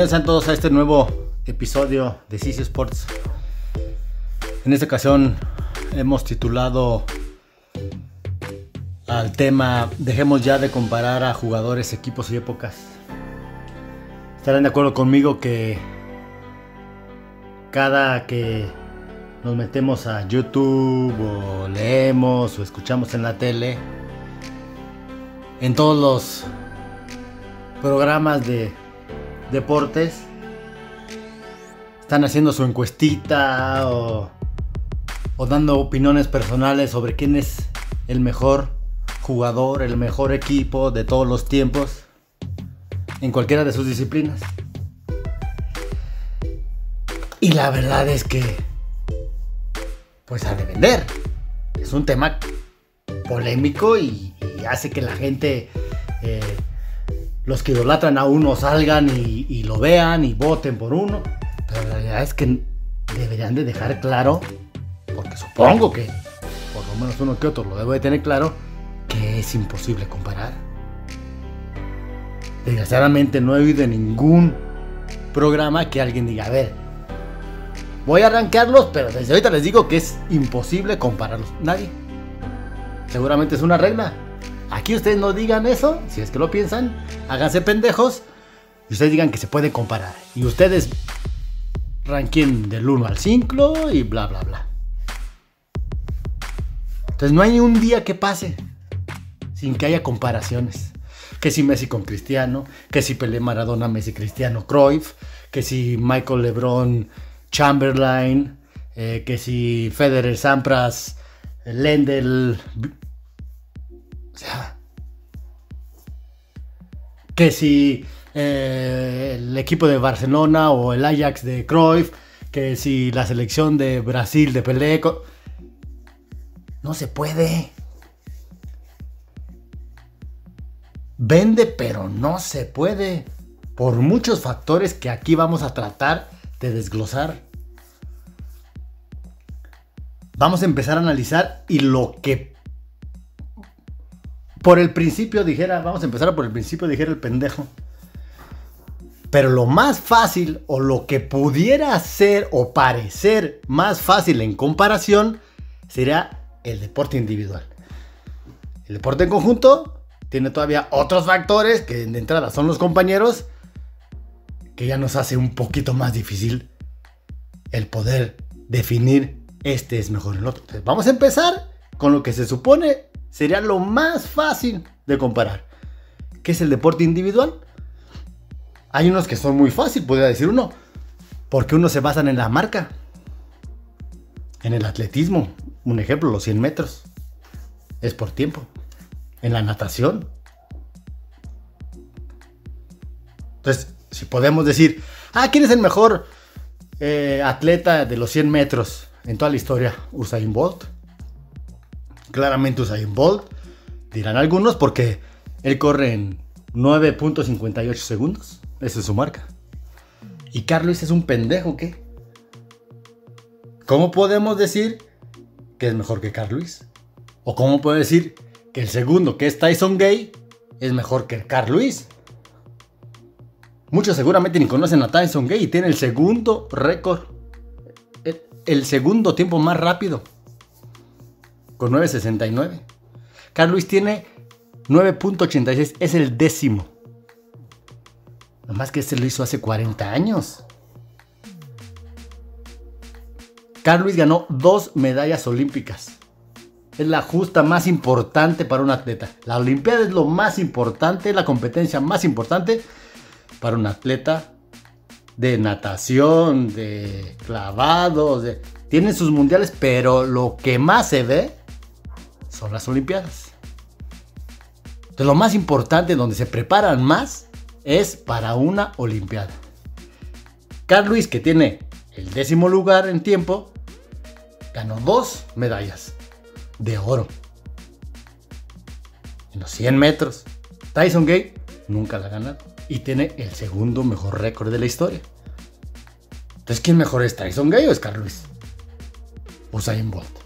Bienvenidos a todos a este nuevo episodio de CC Sports. En esta ocasión hemos titulado al tema Dejemos ya de comparar a jugadores, equipos y épocas. Estarán de acuerdo conmigo que cada que nos metemos a YouTube o leemos o escuchamos en la tele, en todos los programas de deportes están haciendo su encuestita o, dando opiniones personales sobre quién es el mejor jugador, el mejor equipo de todos los tiempos en cualquiera de sus disciplinas. Y la verdad es que, pues ha de vender. Es un tema polémico y, y hace que la gente, eh, los que idolatran a uno, salgan y, lo vean y voten por uno. Pero la realidad es que deberían de dejar claro, porque supongo que por lo menos uno que otro lo debe de tener claro, que es imposible comparar. Desgraciadamente no he oído ningún programa que alguien diga, a ver, voy a arrancarlos, pero desde ahorita les digo que es imposible compararlos. Nadie. Seguramente es una regla. Aquí ustedes no digan eso, si es que lo piensan, háganse pendejos y ustedes digan que se puede comparar. Y ustedes ranquen del 1 al 5 y bla, bla, bla. Entonces no hay un día que pase sin que haya comparaciones. Que si Messi con Cristiano, que si Pelé Maradona, Messi Cristiano, Cruyff, que si Michael LeBron, Chamberlain, eh, que si Federer, Sampras, Lendl, que si eh, el equipo de Barcelona o el Ajax de Cruyff, que si la selección de Brasil de Pelé, no se puede. Vende, pero no se puede. Por muchos factores que aquí vamos a tratar de desglosar. Vamos a empezar a analizar y lo que por el principio dijera, vamos a empezar por el principio dijera el pendejo. Pero lo más fácil o lo que pudiera ser o parecer más fácil en comparación sería el deporte individual. El deporte en conjunto tiene todavía otros factores que de entrada son los compañeros que ya nos hace un poquito más difícil el poder definir este es mejor el otro. Vamos a empezar con lo que se supone sería lo más fácil de comparar, que es el deporte individual. Hay unos que son muy fácil, podría decir uno, porque unos se basan en la marca, en el atletismo. Un ejemplo, los 100 metros. Es por tiempo. En la natación. Entonces, si podemos decir, ah, ¿quién es el mejor eh, atleta de los 100 metros en toda la historia? Usain Bolt. Claramente Usain Bolt. Dirán algunos porque él corre en 9.58 segundos. Esa es su marca. ¿Y Carlos es un pendejo qué? ¿Cómo podemos decir que es mejor que Carlos? ¿O cómo puedo decir que el segundo, que es Tyson Gay, es mejor que Carl Luis? Muchos seguramente ni conocen a Tyson Gay y tiene el segundo récord, el, segundo tiempo más rápido, con 9.69. Carl Luis tiene 9.86, es el décimo. Nomás que este lo hizo hace 40 años. Carl Luis ganó dos medallas olímpicas. Es la justa más importante para un atleta. La Olimpiada es lo más importante, la competencia más importante para un atleta de natación, de clavados. De... Tienen sus mundiales, pero lo que más se ve son las Olimpiadas. Entonces, lo más importante, donde se preparan más, es para una Olimpiada. Carl Luis, que tiene el décimo lugar en tiempo, ganó dos medallas de oro. En los 100 metros. Tyson Gay nunca la ha ganado. Y tiene el segundo mejor récord de la historia. Entonces, ¿quién mejor es Tyson Gay o es Carl Luis? Usain Bolt.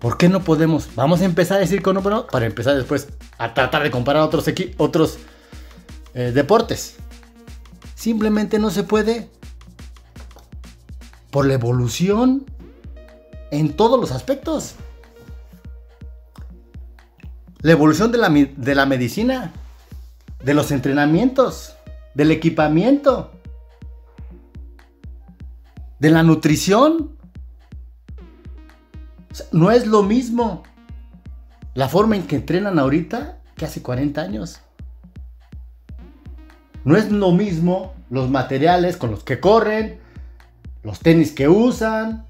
¿Por qué no podemos? Vamos a empezar a decir con uno para empezar después a tratar de comparar otros, otros eh, deportes. simplemente no se puede por la evolución en todos los aspectos. La evolución de la, de la medicina, de los entrenamientos, del equipamiento, de la nutrición. No es lo mismo la forma en que entrenan ahorita que hace 40 años. No es lo mismo los materiales con los que corren, los tenis que usan.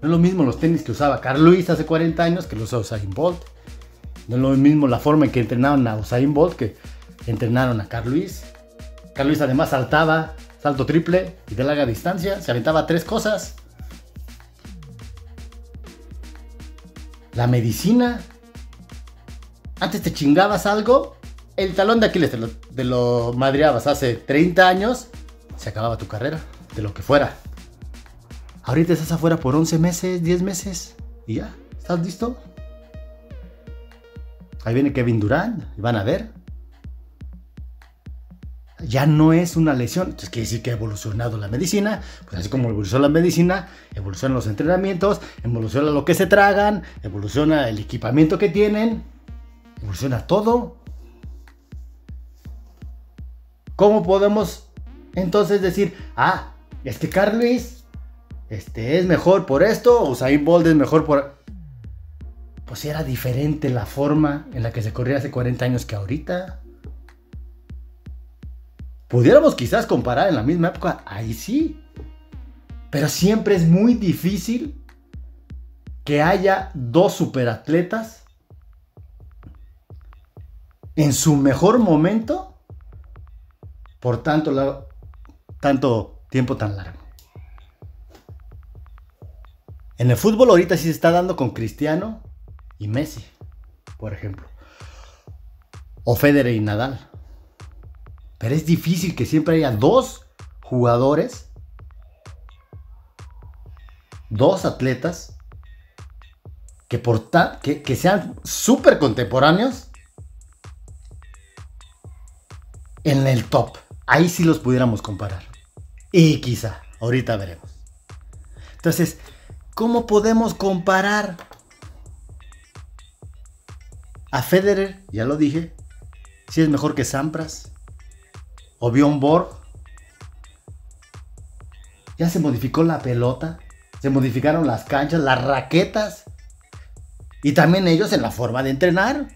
No es lo mismo los tenis que usaba Carl Luis hace 40 años que los usa Usain Bolt. No es lo mismo la forma en que entrenaron a Usain Bolt que entrenaron a Carl Luis. Carl Luis además saltaba, salto triple y de larga distancia, se aventaba tres cosas. La medicina. Antes te chingabas algo, el talón de Aquiles te lo, te madreabas hace 30 años, se acababa tu carrera de lo que fuera. Ahorita estás afuera por 11 meses, 10 meses y ya, ¿estás listo? Ahí viene Kevin Durant van a ver. Ya no es una lesión, entonces quiere decir que ha evolucionado la medicina, pues así como evoluciona la medicina, evolucionan los entrenamientos, evoluciona lo que se tragan, evoluciona el equipamiento que tienen, evoluciona todo. ¿Cómo podemos entonces decir, ah, es que Carlos este, es mejor por esto, o Usain es mejor por... Pues era diferente la forma en la que se corría hace 40 años que ahorita. Pudiéramos quizás comparar en la misma época, ahí sí. Pero siempre es muy difícil que haya dos superatletas en su mejor momento por tanto, tanto tiempo tan largo. En el fútbol ahorita sí se está dando con Cristiano y Messi, por ejemplo. O Federer y Nadal. Es difícil que siempre haya dos jugadores, dos atletas, que, que sean súper contemporáneos en el top. Ahí sí los pudiéramos comparar. Y quizá, ahorita veremos. Entonces, ¿cómo podemos comparar a Federer? Ya lo dije. Si es mejor que Sampras o Bjorn Borg. Ya se modificó la pelota. Se modificaron las canchas, las raquetas. Y también ellos en la forma de entrenar.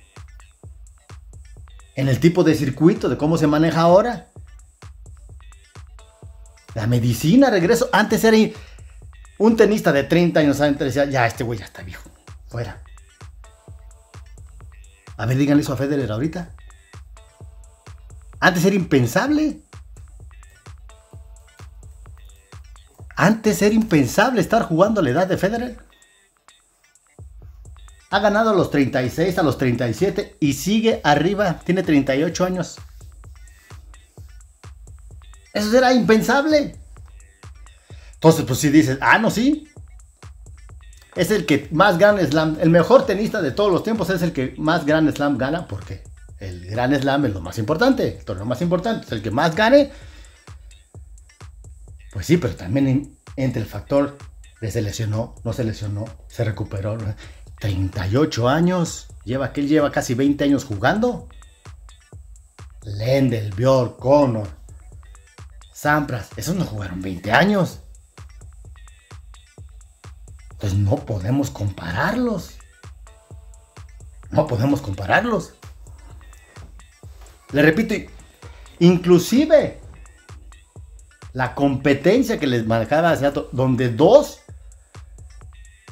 En el tipo de circuito, de cómo se maneja ahora. La medicina, regreso. Antes era un tenista de 30 años antes ya, este güey ya está viejo. Fuera. A ver, díganle eso a Federer ahorita. Antes era impensable. Antes era impensable estar jugando a la edad de Federer. Ha ganado a los 36, a los 37 y sigue arriba. Tiene 38 años. Eso era impensable. Entonces, pues si dices, ah, no, sí. Es el que más Grand Slam, el mejor tenista de todos los tiempos es el que más Grand Slam gana, porque el Grand Slam es lo más importante, el torneo más importante, es el que más gane. Pues sí, pero también entre el factor de se lesionó, no se lesionó, se recuperó. 38 años, lleva que él lleva casi 20 años jugando. Lendel, Björk, Connor, Sampras, esos no jugaron 20 años. Entonces no podemos compararlos. No podemos compararlos. Le repito, inclusive la competencia que les manejaba hace rato, donde dos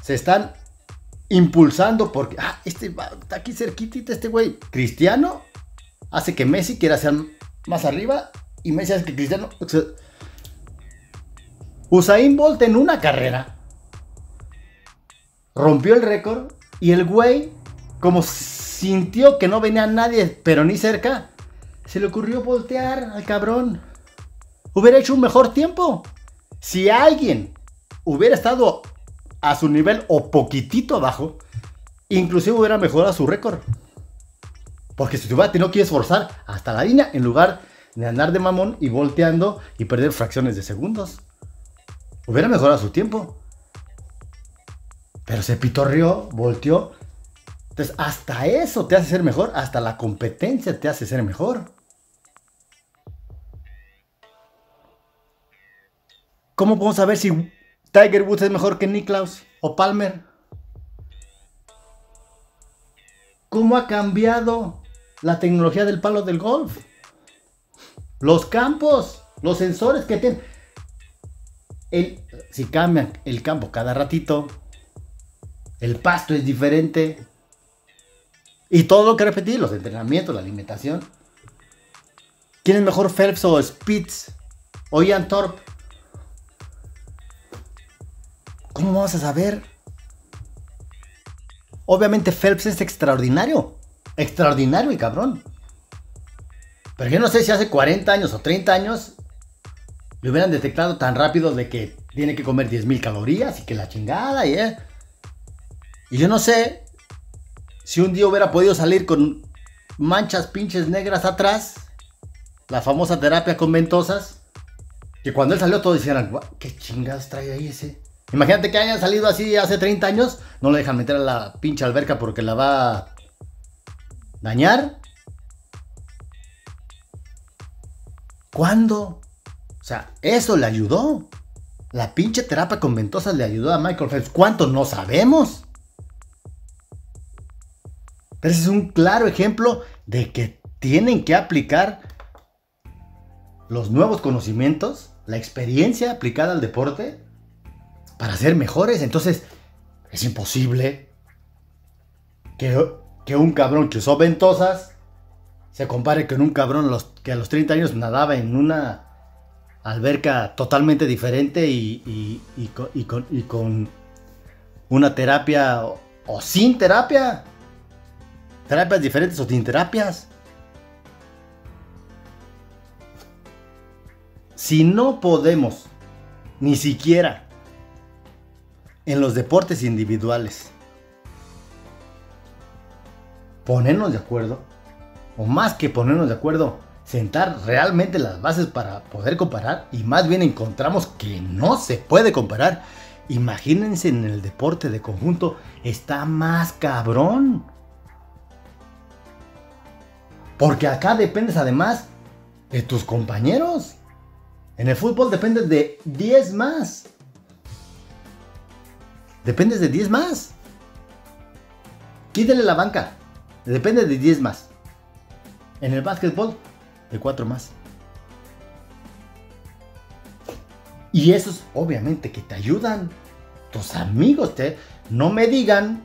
se están impulsando porque, ah, este está aquí cerquitita, este güey, Cristiano, hace que Messi quiera ser más arriba y me decías que Cristiano. Usain Bolt en una carrera rompió el récord y el güey, como sintió que no venía nadie, pero ni cerca, se le ocurrió voltear al cabrón. Hubiera hecho un mejor tiempo. Si alguien hubiera estado a su nivel o poquitito abajo, inclusive hubiera mejorado su récord. Porque si te hubiera tenido que esforzar hasta la línea en lugar de andar de mamón y volteando y perder fracciones de segundos. Hubiera mejorado su tiempo. Pero se pitorrió, volteó. Entonces, hasta eso te hace ser mejor. Hasta la competencia te hace ser mejor. ¿Cómo podemos saber si Tiger Woods es mejor que Niklaus o Palmer? ¿Cómo ha cambiado la tecnología del palo del golf? Los campos, los sensores que tienen. si cambian el campo cada ratito, el pasto es diferente. Y todo lo que repetí, los entrenamientos, la alimentación. ¿Quién es mejor Phelps o Spitz o Ian Thorpe? ¿Cómo vamos a saber? Obviamente Phelps es extraordinario. Extraordinario y cabrón. Pero yo no sé si hace 40 años o 30 años le hubieran detectado tan rápido de que tiene que comer 10.000 calorías y que la chingada y eh. Y yo no sé si un día hubiera podido salir con manchas pinches negras atrás, la famosa terapia con ventosas, que cuando él salió todos dijeran, ¿qué chingadas trae ahí ese? Imagínate que hayan salido así hace 30 años, no le dejan meter a la pinche alberca porque la va a dañar. ¿Cuándo? O sea, eso le ayudó. La pinche terapia con ventosas le ayudó a Michael Phelps. ¿Cuánto? No sabemos. Pero ese es un claro ejemplo de que tienen que aplicar los nuevos conocimientos, la experiencia aplicada al deporte para ser mejores. Entonces, es imposible que, un cabrón que usó ventosas se compare con un cabrón que a los 30 años nadaba en una alberca totalmente diferente y, con, una terapia o, sin terapia. Terapias diferentes o sin terapias. Si no podemos ni siquiera en los deportes individuales. Ponernos de acuerdo, o más que ponernos de acuerdo, sentar realmente las bases para poder comparar y más bien encontramos que no se puede comparar. Imagínense en el deporte de conjunto, está más cabrón. Porque acá dependes además de tus compañeros. En el fútbol dependes de 10 más dependes de 10 más. Quítale la banca, depende de 10 más. En el básquetbol, de 4 más. Y esos obviamente que te ayudan. Tus amigos. No me digan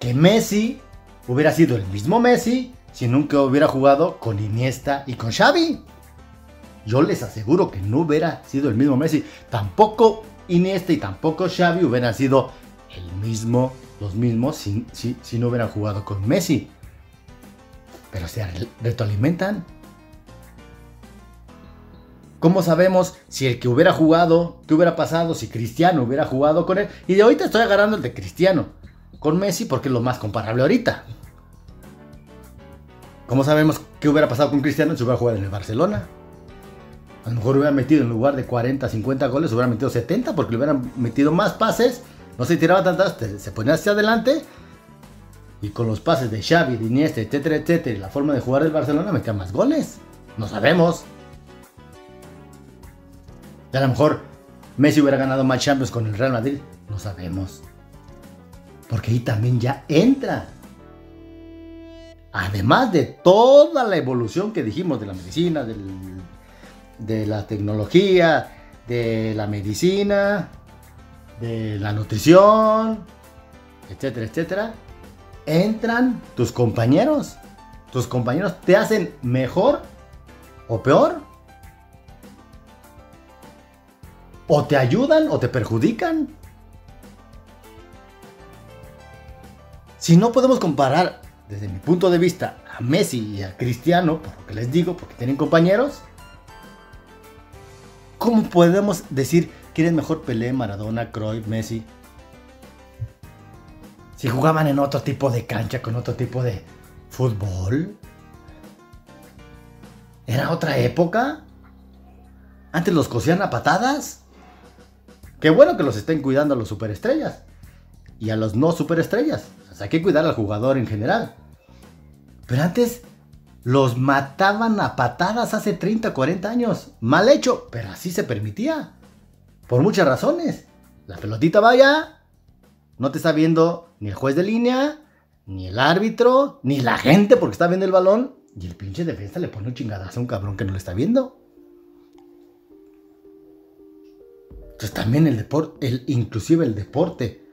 que Messi hubiera sido el mismo Messi si nunca hubiera jugado con Iniesta y con Xavi. Yo les aseguro que no hubiera sido el mismo Messi. Tampoco Iniesta y tampoco Xavi hubieran sido el mismo, los mismos si, no hubieran jugado con Messi. Pero se retroalimentan. ¿Cómo sabemos si el que hubiera jugado, qué hubiera pasado si Cristiano hubiera jugado con él? Y de ahorita estoy agarrando el de Cristiano con Messi porque es lo más comparable ahorita. ¿Cómo sabemos qué hubiera pasado con Cristiano si hubiera jugado en el Barcelona? A lo mejor hubiera metido en lugar de 40, 50 goles, hubiera metido 70 porque le hubieran metido más pases, no se tiraba tantas, se ponía hacia adelante y con los pases de Xavi, de Iniesta, etcétera, etcétera, y la forma de jugar del Barcelona metía más goles. No sabemos. Y a lo mejor Messi hubiera ganado más Champions con el Real Madrid. No sabemos. Porque ahí también ya entra. Además de toda la evolución que dijimos de la medicina, del de la tecnología, de la medicina, de la nutrición, etcétera, etcétera, entran tus compañeros. Tus compañeros te hacen mejor o peor. O te ayudan o te perjudican. Si no podemos comparar, desde mi punto de vista, a Messi y a Cristiano, por lo que les digo, porque tienen compañeros, ¿Cómo podemos decir quién es mejor Pelé, Maradona, Cruyff, Messi? Si jugaban en otro tipo de cancha, con otro tipo de fútbol. Era otra época. Antes los cosían a patadas. Qué bueno que los estén cuidando a los superestrellas. Y a los no superestrellas. Hay que cuidar al jugador en general. Pero antes los mataban a patadas hace 30, 40 años. Mal hecho, pero así se permitía. Por muchas razones. La pelotita vaya. No te está viendo ni el juez de línea, ni el árbitro, ni la gente porque está viendo el balón. Y el pinche defensa le pone un chingadazo a un cabrón que no lo está viendo. Entonces también el deporte, inclusive el deporte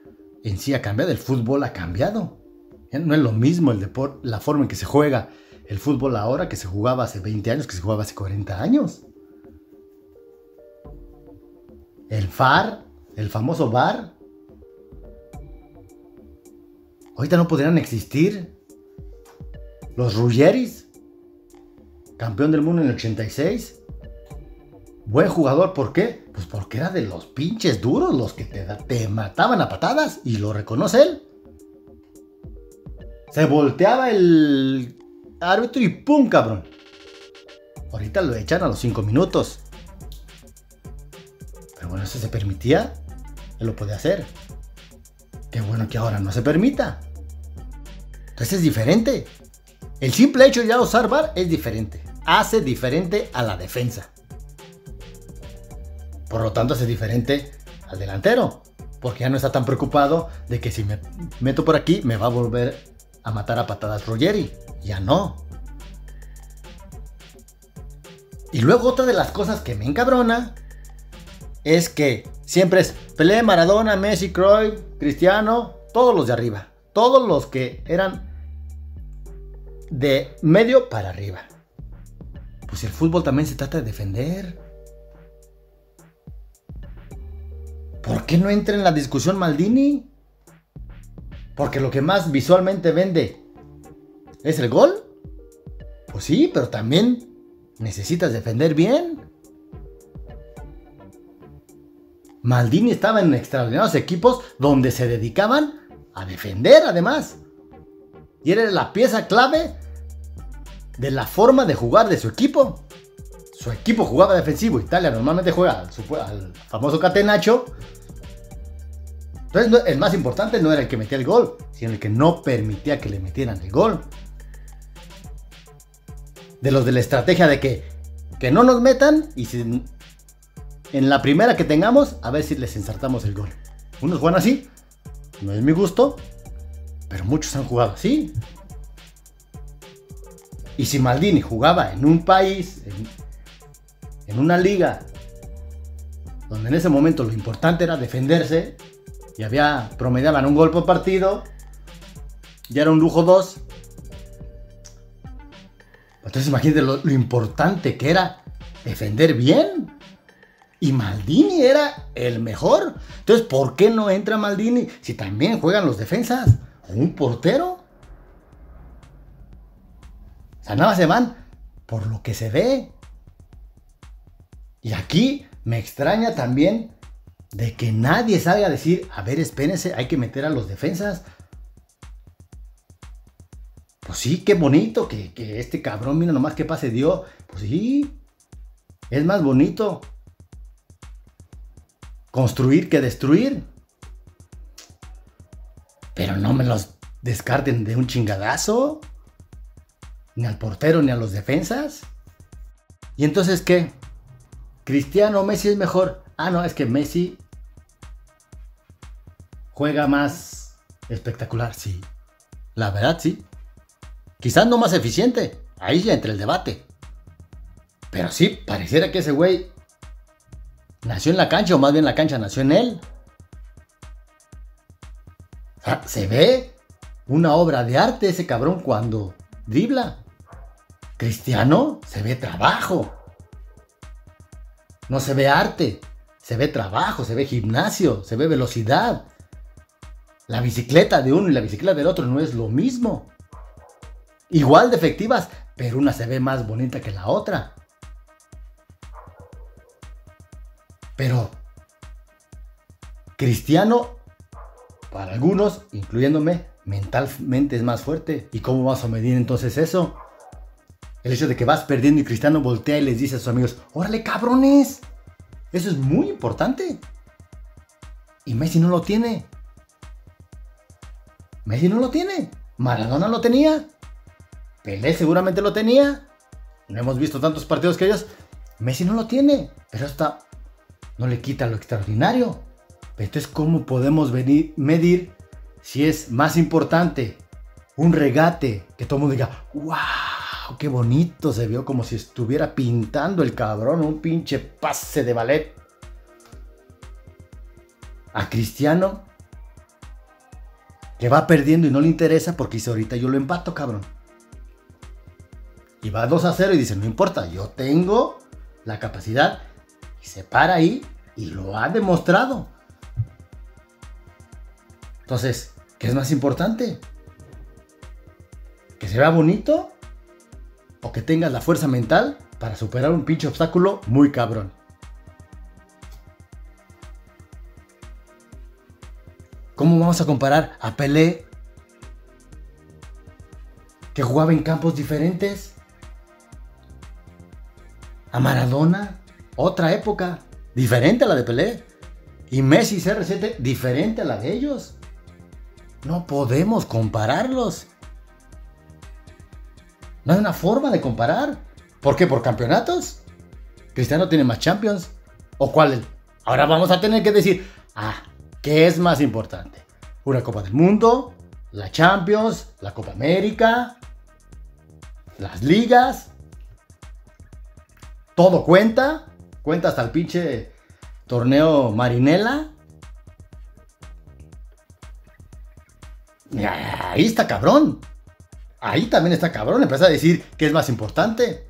en sí ha cambiado, el fútbol ha cambiado. no es lo mismo el deporte, la forma en que se juega el fútbol ahora que se jugaba hace 20 años, que se jugaba hace 40 años. El FAR, el famoso VAR. Ahorita no podrían existir. Los Ruggeris, campeón del mundo en el 86. Buen jugador, ¿por qué? Pues porque era de los pinches duros los que te, te mataban a patadas y lo reconoce él. Se volteaba el árbitro y ¡pum, cabrón! Ahorita lo echan a los 5 minutos. Pero bueno, eso se permitía. Él lo puede hacer. Qué bueno que ahora no se permita. Entonces es diferente. El simple hecho de ya usar VAR es diferente. Hace diferente a la defensa. Por lo tanto, hace diferente al delantero. Porque ya no está tan preocupado de que si me meto por aquí me va a volver a matar a patadas Rogeri. Ya no. Y luego otra de las cosas que me encabrona es que siempre es Pelé, Maradona, Messi, Cruyff, Cristiano, todos los de arriba. Todos los que eran de medio para arriba. Pues el fútbol también se trata de defender. ¿Por qué no entra en la discusión Maldini? Porque lo que más visualmente vende ¿Es el gol? Pues sí, pero también necesitas defender bien. Maldini estaba en extraordinarios equipos donde se dedicaban a defender además. Y era la pieza clave de la forma de jugar de su equipo. Su equipo jugaba defensivo, Italia normalmente juega al, famoso catenacho. Entonces el más importante no era el que metía el gol, sino el que no permitía que le metieran el gol de los de la estrategia de que, que no nos metan y si, en la primera que tengamos, a ver si les ensartamos el gol. Unos juegan así, no es mi gusto, pero muchos han jugado así. Y si Maldini jugaba en un país, en, en una liga, donde en ese momento lo importante era defenderse, y había, promediaban un gol por partido, ya era un lujo dos, entonces imagínate lo, importante que era defender bien. Y Maldini era el mejor. Entonces, ¿por qué no entra Maldini si también juegan los defensas? ¿O un portero? O sea, nada se van por lo que se ve. Y aquí me extraña también de que nadie salga a decir, a ver, espérense, hay que meter a los defensas. Pues sí, qué bonito que, este cabrón, mira nomás qué pase dio. Pues sí, es más bonito construir que destruir. Pero no me los descarten de un chingadazo. Ni al portero ni a los defensas. ¿Y entonces qué? ¿Cristiano Messi es mejor? Ah, no, es que Messi juega más espectacular, sí. La verdad, sí. Quizás no más eficiente. Ahí ya entra el debate. Pero sí, pareciera que ese güey nació en la cancha, o más bien la cancha nació en él. Se ve una obra de arte ese cabrón cuando dribla. Cristiano se ve trabajo. No se ve arte, se ve trabajo, se ve gimnasio, se ve velocidad. La bicicleta de uno y la bicicleta del otro no es lo mismo igual de efectivas, pero una se ve más bonita que la otra. Pero Cristiano, para algunos, incluyéndome, mentalmente es más fuerte. ¿Y cómo vas a medir entonces eso? El hecho de que vas perdiendo y Cristiano voltea y les dice a sus amigos, órale cabrones. Eso es muy importante. Y Messi no lo tiene. Messi no lo tiene. Maradona lo tenía. Pelé seguramente lo tenía. No hemos visto tantos partidos que ellos. Messi no lo tiene. Pero hasta no le quita lo extraordinario. Entonces, ¿cómo podemos venir, medir si es más importante un regate que todo el mundo diga, wow, qué bonito se vio como si estuviera pintando el cabrón un pinche pase de ballet? A Cristiano, que va perdiendo y no le interesa porque dice, ahorita yo lo empato, cabrón. Y va 2 a 0 y dice, no importa, yo tengo la capacidad. Y se para ahí y lo ha demostrado. Entonces, ¿qué es más importante? ¿Que se vea bonito? ¿O que tengas la fuerza mental para superar un pinche obstáculo muy cabrón? ¿Cómo vamos a comparar a Pelé, que jugaba en campos diferentes? A Maradona, otra época, diferente a la de Pelé. Y Messi CR7, diferente a la de ellos. No podemos compararlos. No hay una forma de comparar. ¿Por qué? ¿Por campeonatos? ¿Cristiano tiene más Champions? ¿O cuál? Ahora vamos a tener que decir, ah, ¿Qué es más importante? ¿Una Copa del Mundo? ¿La Champions? ¿La Copa América? ¿Las ligas? ¿Todo cuenta? ¿Cuenta hasta el pinche torneo Marinela? Ahí está cabrón. Ahí también está cabrón. Empieza a decir qué es más importante.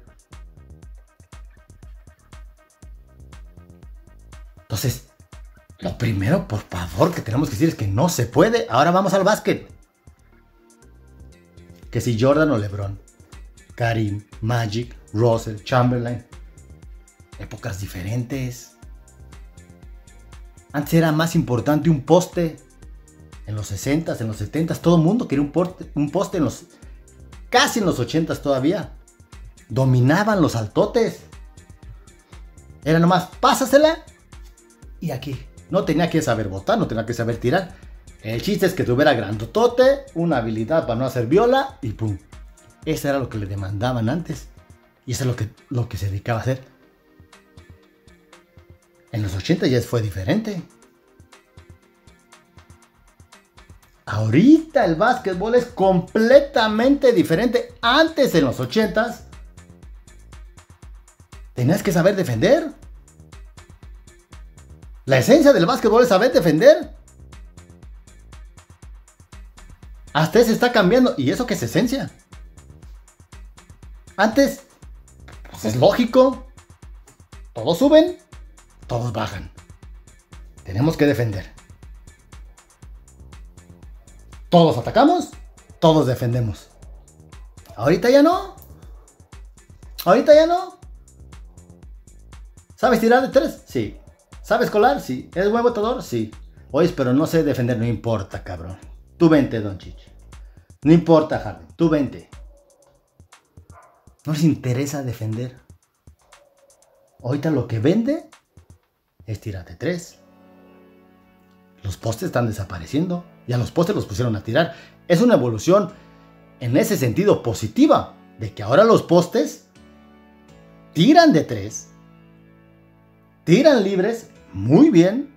Entonces, lo primero, por favor, que tenemos que decir es que no se puede. Ahora vamos al básquet. Que si Jordan o LeBron, Karim, Magic, Russell, Chamberlain. Épocas diferentes. Antes era más importante un poste. En los 60s, en los 70s, todo el mundo quería un, un poste en los. Casi en los 80s todavía. Dominaban los altotes. Era nomás, pásasela y aquí. No tenía que saber botar, no tenía que saber tirar. El chiste es que tuviera grandotote, una habilidad para no hacer viola y pum. Eso era lo que le demandaban antes. Y eso es lo que, lo que se dedicaba a hacer. En los 80 ya fue diferente. Ahorita el básquetbol es completamente diferente. Antes en los 80 tenías que saber defender. La esencia del básquetbol es saber defender. Hasta ese está cambiando. ¿Y eso qué es esencia? Antes, pues es lógico. Todos suben, todos bajan. Tenemos que defender. Todos atacamos, todos defendemos. Ahorita ya no. Ahorita ya no. ¿Sabes tirar de tres? Sí. ¿Sabes colar? Sí. ¿Eres buen votador? Sí. Oye, pero no sé defender, no importa, cabrón. Tú vente, Don Chichi. No importa, Harden. Tú vente. No les interesa defender. Ahorita lo que vende es tirarte tres. Los postes están desapareciendo. Y a los postes los pusieron a tirar. Es una evolución en ese sentido positiva. De que ahora los postes tiran de tres. Tiran libres muy bien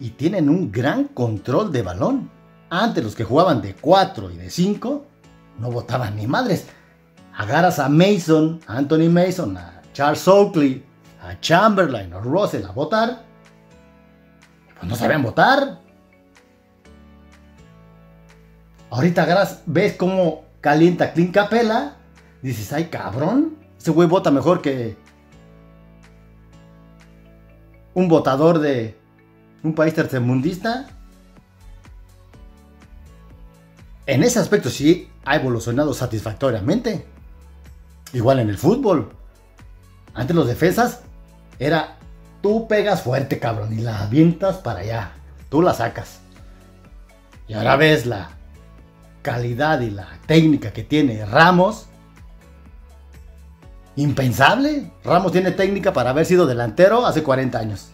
y tienen un gran control de balón. Antes los que jugaban de 4 y de 5 no votaban ni madres. Agarras a Mason, a Anthony Mason, a Charles Oakley, a Chamberlain o Russell a votar. Pues no saben votar. Ahorita agarras, ves cómo calienta Clint Capela. Dices, ay cabrón, ese güey vota mejor que un votador de un país tercermundista. En ese aspecto sí ha evolucionado satisfactoriamente. Igual en el fútbol. Antes los defensas era tú pegas fuerte, cabrón, y la avientas para allá. Tú la sacas. Y ahora ves la calidad y la técnica que tiene Ramos. Impensable. Ramos tiene técnica para haber sido delantero hace 40 años.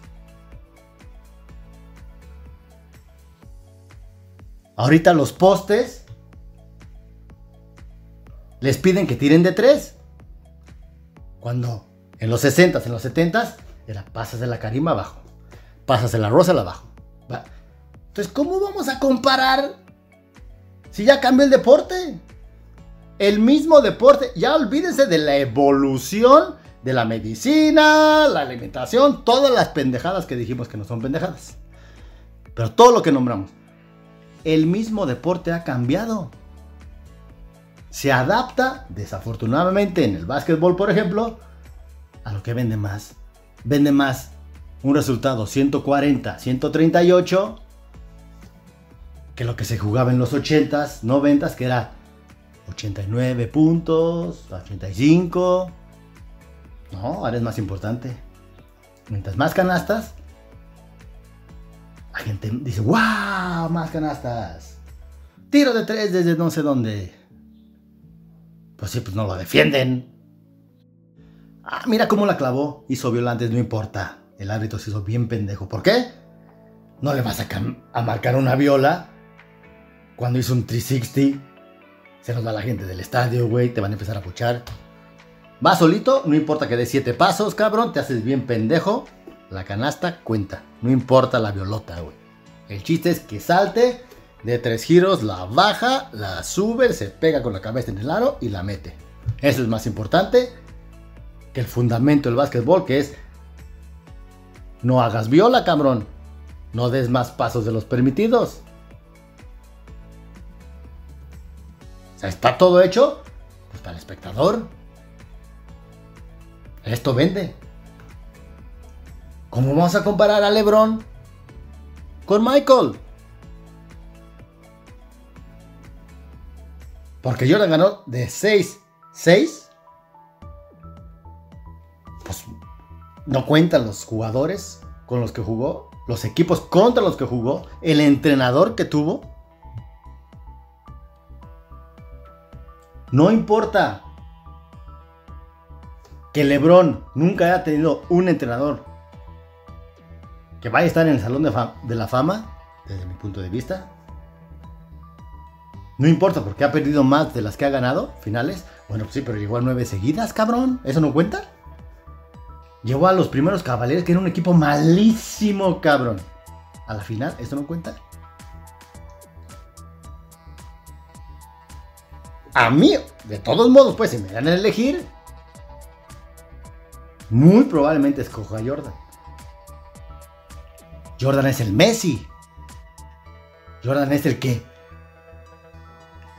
Ahorita los postes les piden que tiren de tres. Cuando en los 60 en los 70 era pasas de la carima abajo, pasas la rosa abajo. Entonces, ¿cómo vamos a comparar si ya cambió el deporte? El mismo deporte, ya olvídense de la evolución de la medicina, la alimentación, todas las pendejadas que dijimos que no son pendejadas. Pero todo lo que nombramos. El mismo deporte ha cambiado. Se adapta, desafortunadamente, en el básquetbol, por ejemplo, a lo que vende más. Vende más un resultado 140, 138 que lo que se jugaba en los 80s, 90s, que era 89 puntos, 85. No, ahora es más importante. Mientras más canastas, la gente dice, ¡wow! Más canastas. Tiro de tres desde no sé dónde. Pues sí, pues no lo defienden. Ah, mira cómo la clavó. Hizo violantes, no importa. El árbitro se hizo bien pendejo. ¿Por qué? No le vas a, a marcar una viola cuando hizo un 360, se nos va la gente del estadio, güey, te van a empezar a puchar. Va solito, no importa que dé siete pasos, cabrón, te haces bien pendejo. La canasta cuenta, no importa la violota, güey. El chiste es que salte de tres giros, la baja, la sube, se pega con la cabeza en el aro y la mete. Eso es más importante que el fundamento del básquetbol, que es no hagas viola, cabrón. No des más pasos de los permitidos. Está todo hecho pues, para el espectador. Esto vende. ¿Cómo vamos a comparar a LeBron con Michael? Porque Jordan ganó de 6, 6. Pues no cuentan los jugadores con los que jugó, los equipos contra los que jugó, el entrenador que tuvo. No importa que LeBron nunca haya tenido un entrenador que vaya a estar en el Salón de, la Fama, desde mi punto de vista. No importa porque ha perdido más de las que ha ganado, finales. Bueno, pues sí, pero llegó a nueve seguidas, cabrón. ¿Eso no cuenta? Llegó a los primeros caballeros, que era un equipo malísimo, cabrón. A la final, ¿eso no cuenta? A mí, de todos modos, pues si me dan a elegir, muy probablemente escojo a Jordan. Jordan es el Messi. Jordan es el que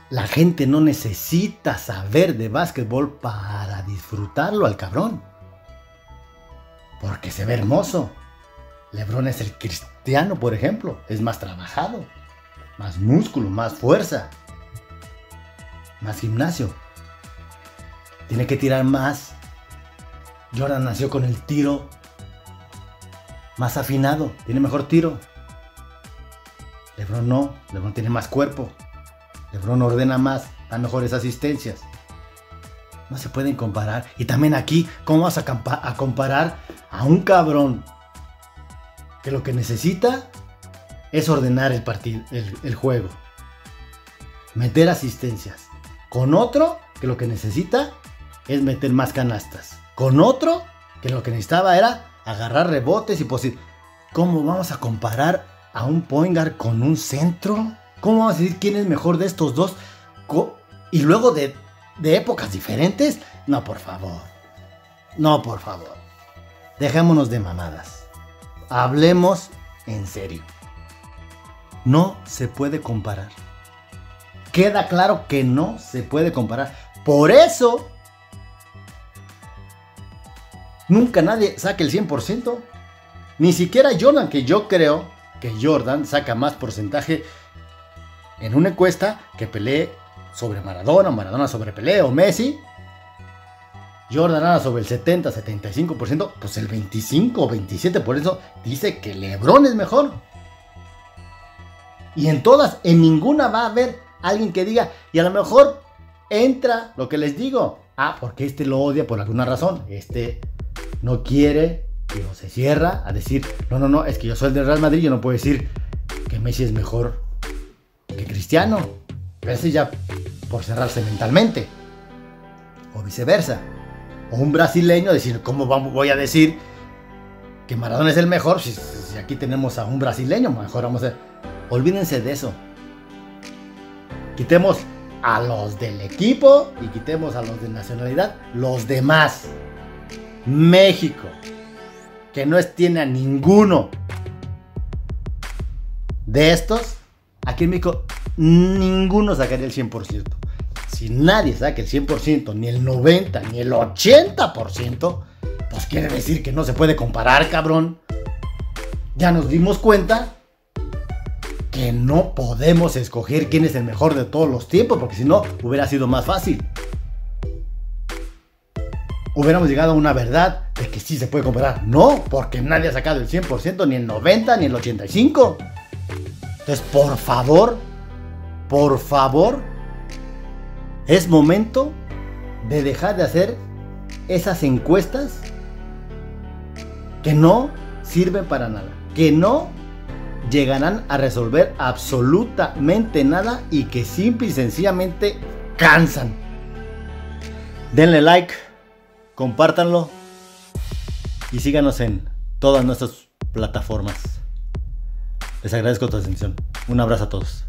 la gente no necesita saber de básquetbol para disfrutarlo al cabrón. Porque se ve hermoso. Lebron es el cristiano, por ejemplo. Es más trabajado. Más músculo, más fuerza más gimnasio. Tiene que tirar más. Jordan nació con el tiro más afinado, tiene mejor tiro. Lebron no, Lebron tiene más cuerpo. Lebron ordena más, da mejores asistencias. No se pueden comparar. Y también aquí, ¿cómo vas a, comparar a un cabrón que lo que necesita es ordenar el, el juego? Meter asistencias con otro que lo que necesita es meter más canastas. Con otro que lo que necesitaba era agarrar rebotes y posiciones. ¿Cómo vamos a comparar a un Poingar con un centro? ¿Cómo vamos a decir quién es mejor de estos dos? Y luego de, de épocas diferentes. No, por favor. No, por favor. Dejémonos de mamadas. Hablemos en serio. No se puede comparar queda claro que no se puede comparar. Por eso, nunca nadie saca el 100%. Ni siquiera Jordan, que yo creo que Jordan saca más porcentaje en una encuesta que pelee sobre Maradona, Maradona sobre Pelé o Messi. Jordan anda sobre el 70, 75%, pues el 25 o 27 por eso dice que LeBron es mejor. Y en todas, en ninguna va a haber alguien que diga, y a lo mejor entra lo que les digo, Ah, porque este lo odia por alguna razón. Este no quiere, o se cierra a decir, no, no, no, es que yo soy el del Real Madrid, yo no puedo decir que Messi es mejor que Cristiano. Ese ya por cerrarse mentalmente. O viceversa. O un brasileño decir, ¿cómo voy a decir que Maradona es el mejor si, si aquí tenemos a un brasileño? Mejor vamos a... Olvídense de eso. Quitemos a los del equipo y quitemos a los de nacionalidad, los demás. México, que no tiene a ninguno de estos, aquí en México ninguno sacaría el 100%. Si nadie saca el 100%, ni el 90%, ni el 80%, pues quiere decir que no se puede comparar, cabrón. Ya nos dimos cuenta que no podemos escoger quién es el mejor de todos los tiempos, porque si no, hubiera sido más fácil. Hubiéramos llegado a una verdad de que sí se puede comparar. No, porque nadie ha sacado el 100%, ni el 90%, ni el 85%. Entonces, por favor, por favor, es momento de dejar de hacer esas encuestas que no sirven para nada, que no llegarán a resolver absolutamente nada y que simple y sencillamente cansan. Denle like, compártanlo y síganos en todas nuestras plataformas. Les agradezco tu atención. Un abrazo a todos.